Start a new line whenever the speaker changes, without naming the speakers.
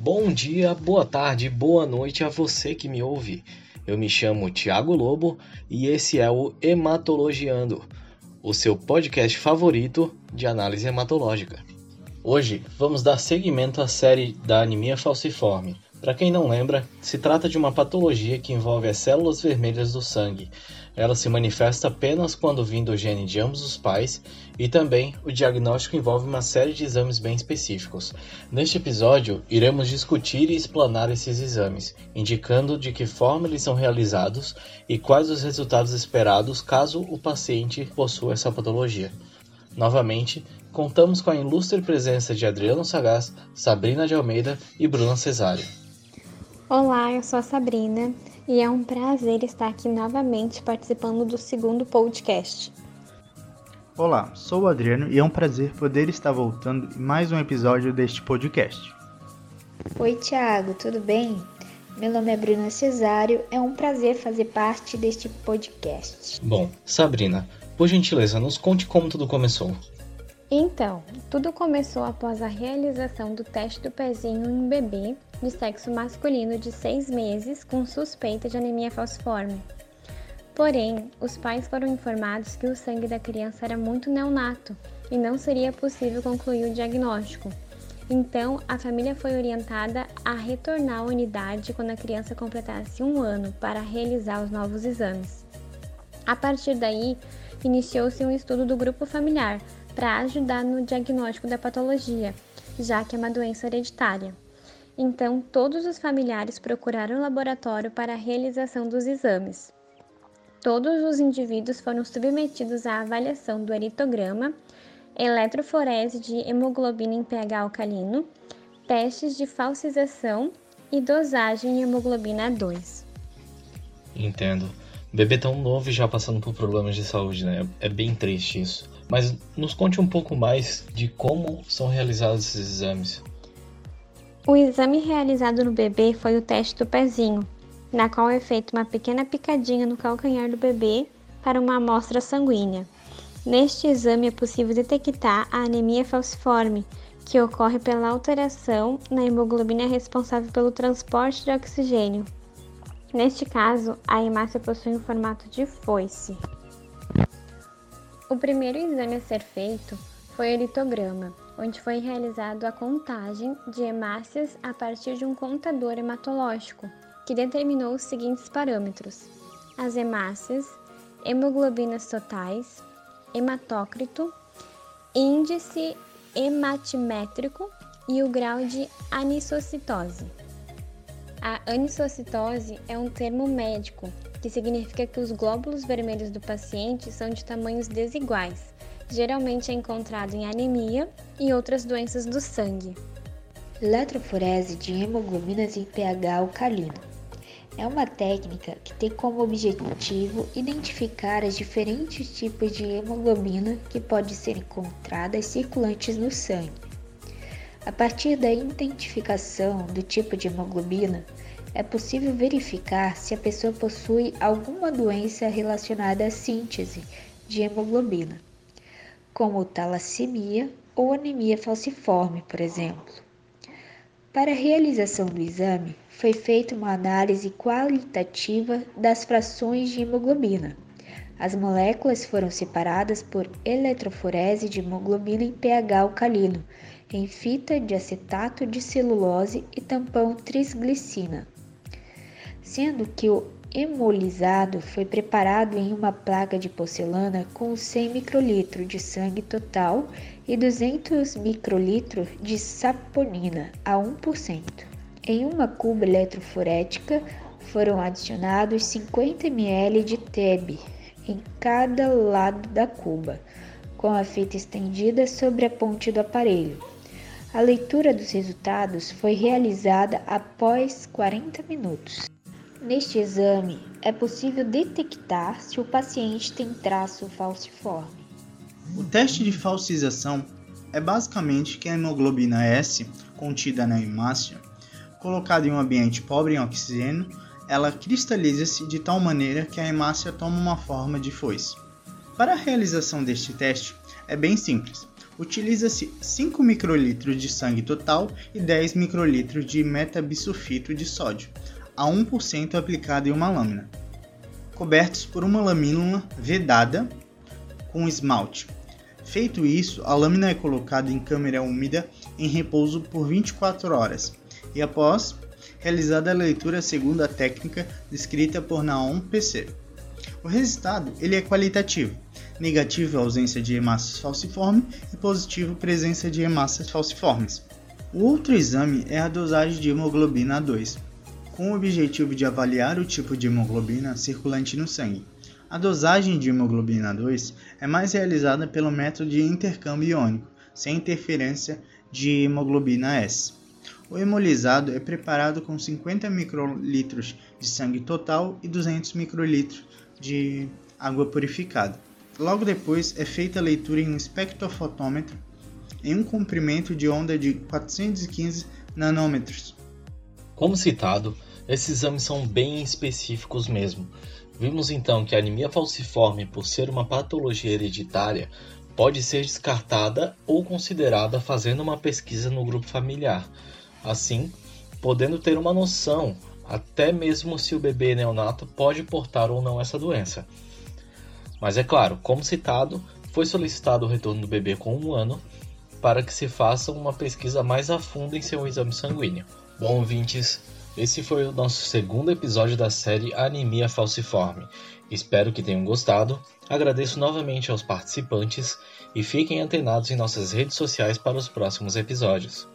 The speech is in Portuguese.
Bom dia, boa tarde, boa noite a você que me ouve. Eu me chamo Tiago Lobo e esse é o Hematologiando, o seu podcast favorito de análise hematológica. Hoje vamos dar seguimento à série da anemia falciforme. Para quem não lembra, se trata de uma patologia que envolve as células vermelhas do sangue, ela se manifesta apenas quando vindo o gene de ambos os pais e também o diagnóstico envolve uma série de exames bem específicos. Neste episódio, iremos discutir e explanar esses exames, indicando de que forma eles são realizados e quais os resultados esperados caso o paciente possua essa patologia. Novamente, contamos com a ilustre presença de Adriano Sagaz, Sabrina de Almeida e Bruna Cesário.
Olá, eu sou a Sabrina e é um prazer estar aqui novamente participando do segundo podcast.
Olá, sou o Adriano e é um prazer poder estar voltando em mais um episódio deste podcast.
Oi, Thiago, tudo bem? Meu nome é Bruna Cesário, é um prazer fazer parte deste podcast.
Bom, Sabrina, por gentileza, nos conte como tudo começou.
Então, tudo começou após a realização do teste do pezinho em um bebê de sexo masculino de seis meses com suspeita de anemia falciforme. Porém, os pais foram informados que o sangue da criança era muito neonato e não seria possível concluir o diagnóstico. Então, a família foi orientada a retornar à unidade quando a criança completasse um ano para realizar os novos exames. A partir daí, iniciou-se um estudo do grupo familiar para ajudar no diagnóstico da patologia, já que é uma doença hereditária. Então, todos os familiares procuraram o laboratório para a realização dos exames. Todos os indivíduos foram submetidos à avaliação do eritograma, eletroforese de hemoglobina em pH alcalino, testes de falsização e dosagem em hemoglobina 2.
Entendo. Bebê tão novo e já passando por problemas de saúde, né? É bem triste isso. Mas nos conte um pouco mais de como são realizados esses exames.
O exame realizado no bebê foi o teste do pezinho, na qual é feita uma pequena picadinha no calcanhar do bebê para uma amostra sanguínea. Neste exame é possível detectar a anemia falciforme, que ocorre pela alteração na hemoglobina responsável pelo transporte de oxigênio. Neste caso, a hemácia possui um formato de foice. O primeiro exame a ser feito foi o litograma, onde foi realizado a contagem de hemácias a partir de um contador hematológico, que determinou os seguintes parâmetros: as hemácias, hemoglobinas totais, hematócrito, índice hematimétrico e o grau de anisocitose. A anisocitose é um termo médico que significa que os glóbulos vermelhos do paciente são de tamanhos desiguais, geralmente é encontrado em anemia e outras doenças do sangue.
Eletroforese de hemoglobinas em pH alcalino. É uma técnica que tem como objetivo identificar as diferentes tipos de hemoglobina que podem ser encontradas circulantes no sangue. A partir da identificação do tipo de hemoglobina, é possível verificar se a pessoa possui alguma doença relacionada à síntese de hemoglobina como talassemia ou anemia falciforme, por exemplo. Para a realização do exame, foi feita uma análise qualitativa das frações de hemoglobina. As moléculas foram separadas por eletroforese de hemoglobina em pH alcalino, em fita de acetato de celulose e tampão trisglicina, sendo que o hemolizado foi preparado em uma placa de porcelana com 100 microlitros de sangue total e 200 microlitros de saponina a 1%. Em uma cuba eletroforética foram adicionados 50 ml de TEB em cada lado da cuba, com a fita estendida sobre a ponte do aparelho. A leitura dos resultados foi realizada após 40 minutos. Neste exame, é possível detectar se o paciente tem traço falciforme.
O teste de falsização é basicamente que a hemoglobina S, contida na hemácia, colocada em um ambiente pobre em oxigênio, ela cristaliza-se de tal maneira que a hemácia toma uma forma de foice. Para a realização deste teste, é bem simples. Utiliza-se 5 microlitros de sangue total e 10 microlitros de metabisulfito de sódio, a 1% aplicado em uma lâmina, cobertos por uma lamínula vedada com esmalte. Feito isso, a lâmina é colocada em câmera úmida em repouso por 24 horas e após realizada a leitura segundo a técnica descrita por Naum PC. O resultado ele é qualitativo, negativo ausência de hemácias falciformes e positivo presença de hemácias falciformes. O outro exame é a dosagem de hemoglobina A2, com o objetivo de avaliar o tipo de hemoglobina circulante no sangue. A dosagem de hemoglobina A2 é mais realizada pelo método de intercâmbio iônico, sem interferência de hemoglobina S. O hemolizado é preparado com 50 microlitros de sangue total e 200 microlitros de água purificada. Logo depois é feita a leitura em um espectrofotômetro em um comprimento de onda de 415 nanômetros.
Como citado, esses exames são bem específicos mesmo. Vimos então que a anemia falciforme, por ser uma patologia hereditária, pode ser descartada ou considerada fazendo uma pesquisa no grupo familiar. Assim, podendo ter uma noção até mesmo se o bebê neonato pode portar ou não essa doença. Mas é claro, como citado, foi solicitado o retorno do bebê com um ano para que se faça uma pesquisa mais a fundo em seu exame sanguíneo. Bom, ouvintes, esse foi o nosso segundo episódio da série Anemia Falciforme. Espero que tenham gostado. Agradeço novamente aos participantes e fiquem antenados em nossas redes sociais para os próximos episódios.